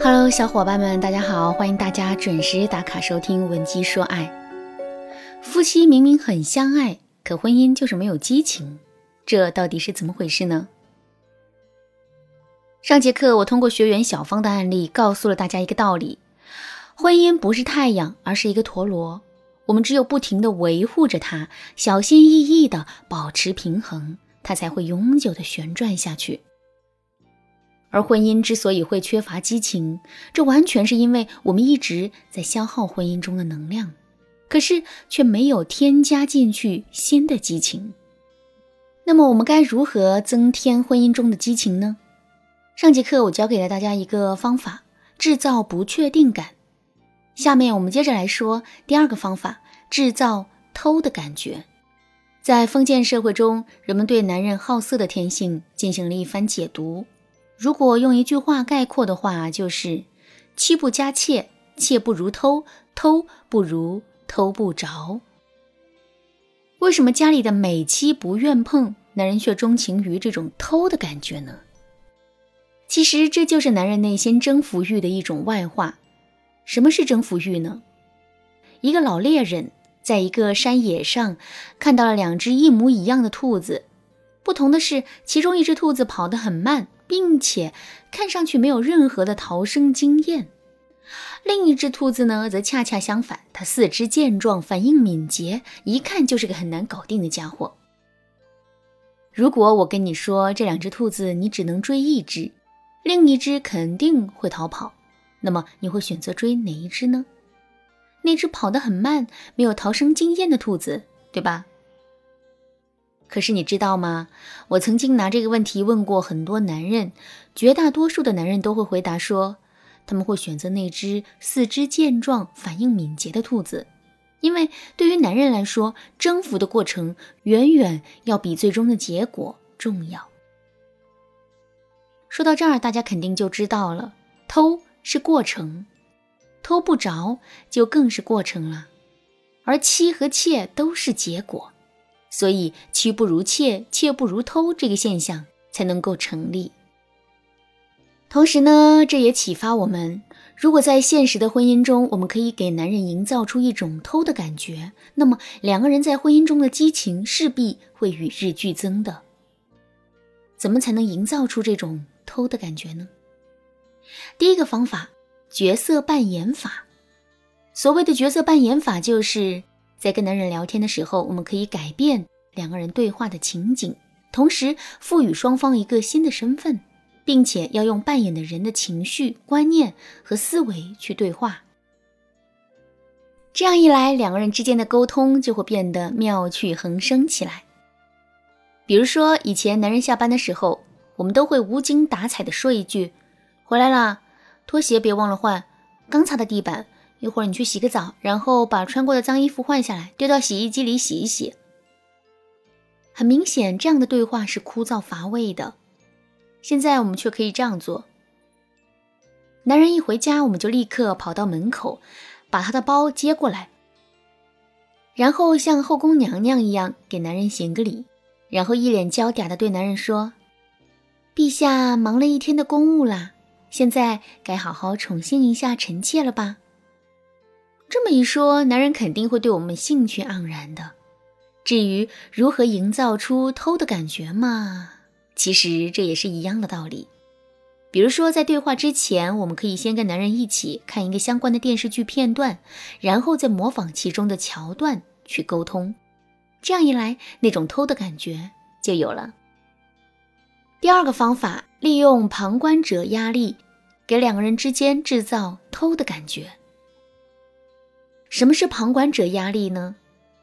Hello，小伙伴们，大家好！欢迎大家准时打卡收听《文姬说爱》。夫妻明明很相爱，可婚姻就是没有激情，这到底是怎么回事呢？上节课我通过学员小芳的案例，告诉了大家一个道理：婚姻不是太阳，而是一个陀螺。我们只有不停的维护着它，小心翼翼的保持平衡，它才会永久的旋转下去。而婚姻之所以会缺乏激情，这完全是因为我们一直在消耗婚姻中的能量，可是却没有添加进去新的激情。那么我们该如何增添婚姻中的激情呢？上节课我教给了大家一个方法，制造不确定感。下面我们接着来说第二个方法，制造偷的感觉。在封建社会中，人们对男人好色的天性进行了一番解读。如果用一句话概括的话，就是“妻不加妾，妾不如偷，偷不如偷不着”。为什么家里的美妻不愿碰，男人却钟情于这种偷的感觉呢？其实这就是男人内心征服欲的一种外化。什么是征服欲呢？一个老猎人在一个山野上看到了两只一模一样的兔子，不同的是，其中一只兔子跑得很慢。并且看上去没有任何的逃生经验，另一只兔子呢，则恰恰相反，它四肢健壮，反应敏捷，一看就是个很难搞定的家伙。如果我跟你说这两只兔子，你只能追一只，另一只肯定会逃跑，那么你会选择追哪一只呢？那只跑得很慢、没有逃生经验的兔子，对吧？可是你知道吗？我曾经拿这个问题问过很多男人，绝大多数的男人都会回答说，他们会选择那只四肢健壮、反应敏捷的兔子，因为对于男人来说，征服的过程远远要比最终的结果重要。说到这儿，大家肯定就知道了，偷是过程，偷不着就更是过程了，而妻和妾都是结果。所以，妻不如妾，妾不如偷这个现象才能够成立。同时呢，这也启发我们：如果在现实的婚姻中，我们可以给男人营造出一种偷的感觉，那么两个人在婚姻中的激情势必会与日俱增的。怎么才能营造出这种偷的感觉呢？第一个方法，角色扮演法。所谓的角色扮演法，就是。在跟男人聊天的时候，我们可以改变两个人对话的情景，同时赋予双方一个新的身份，并且要用扮演的人的情绪、观念和思维去对话。这样一来，两个人之间的沟通就会变得妙趣横生起来。比如说，以前男人下班的时候，我们都会无精打采地说一句：“回来啦，拖鞋别忘了换，刚擦的地板。”一会儿你去洗个澡，然后把穿过的脏衣服换下来，丢到洗衣机里洗一洗。很明显，这样的对话是枯燥乏味的。现在我们却可以这样做：男人一回家，我们就立刻跑到门口，把他的包接过来，然后像后宫娘娘一样给男人行个礼，然后一脸娇嗲的对男人说：“陛下忙了一天的公务啦，现在该好好宠幸一下臣妾了吧。”这么一说，男人肯定会对我们兴趣盎然的。至于如何营造出偷的感觉嘛，其实这也是一样的道理。比如说，在对话之前，我们可以先跟男人一起看一个相关的电视剧片段，然后再模仿其中的桥段去沟通。这样一来，那种偷的感觉就有了。第二个方法，利用旁观者压力，给两个人之间制造偷的感觉。什么是旁观者压力呢？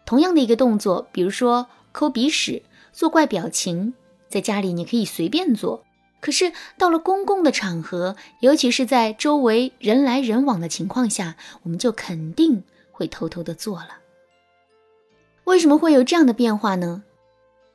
同样的一个动作，比如说抠鼻屎、做怪表情，在家里你可以随便做，可是到了公共的场合，尤其是在周围人来人往的情况下，我们就肯定会偷偷的做了。为什么会有这样的变化呢？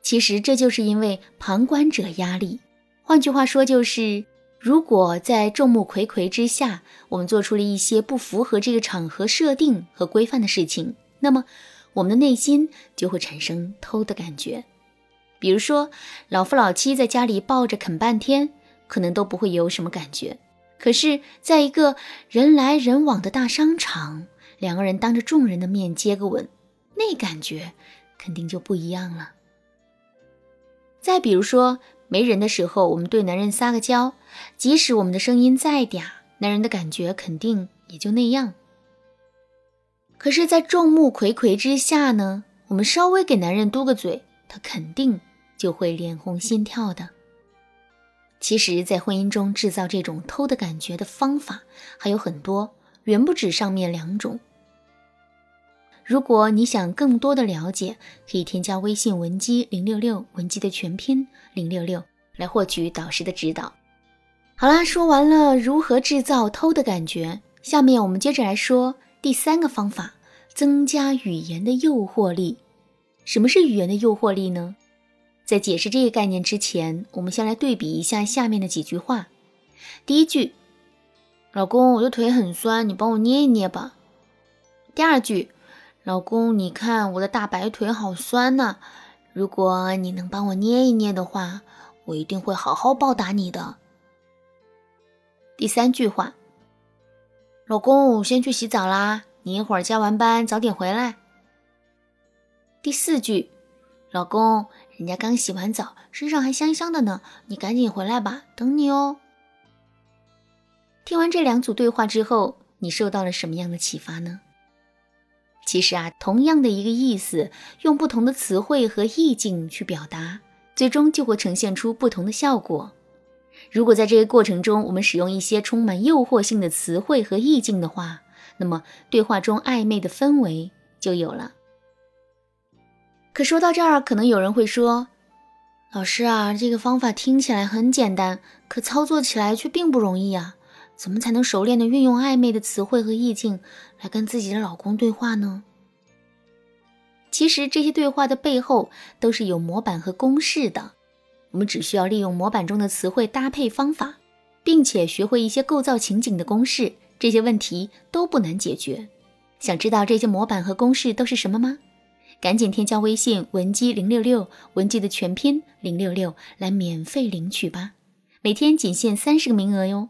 其实这就是因为旁观者压力，换句话说就是。如果在众目睽睽之下，我们做出了一些不符合这个场合设定和规范的事情，那么我们的内心就会产生偷的感觉。比如说，老夫老妻在家里抱着啃半天，可能都不会有什么感觉；可是，在一个人来人往的大商场，两个人当着众人的面接个吻，那感觉肯定就不一样了。再比如说，没人的时候，我们对男人撒个娇，即使我们的声音再嗲，男人的感觉肯定也就那样。可是，在众目睽睽之下呢，我们稍微给男人嘟个嘴，他肯定就会脸红心跳的。其实，在婚姻中制造这种偷的感觉的方法还有很多，远不止上面两种。如果你想更多的了解，可以添加微信文姬零六六，文姬的全拼零六六，来获取导师的指导。好啦，说完了如何制造偷的感觉，下面我们接着来说第三个方法：增加语言的诱惑力。什么是语言的诱惑力呢？在解释这个概念之前，我们先来对比一下下面的几句话。第一句：“老公，我的腿很酸，你帮我捏一捏吧。”第二句：“老公，你看我的大白腿好酸呐，如果你能帮我捏一捏的话，我一定会好好报答你的。”第三句话：“老公，我先去洗澡啦，你一会儿加完班早点回来。”第四句：“老公。”人家刚洗完澡，身上还香香的呢，你赶紧回来吧，等你哦。听完这两组对话之后，你受到了什么样的启发呢？其实啊，同样的一个意思，用不同的词汇和意境去表达，最终就会呈现出不同的效果。如果在这个过程中，我们使用一些充满诱惑性的词汇和意境的话，那么对话中暧昧的氛围就有了。可说到这儿，可能有人会说：“老师啊，这个方法听起来很简单，可操作起来却并不容易啊！怎么才能熟练的运用暧昧的词汇和意境来跟自己的老公对话呢？”其实这些对话的背后都是有模板和公式的，我们只需要利用模板中的词汇搭配方法，并且学会一些构造情景的公式，这些问题都不难解决。想知道这些模板和公式都是什么吗？赶紧添加微信文姬零六六，文姬的全拼零六六，来免费领取吧！每天仅限三十个名额哟。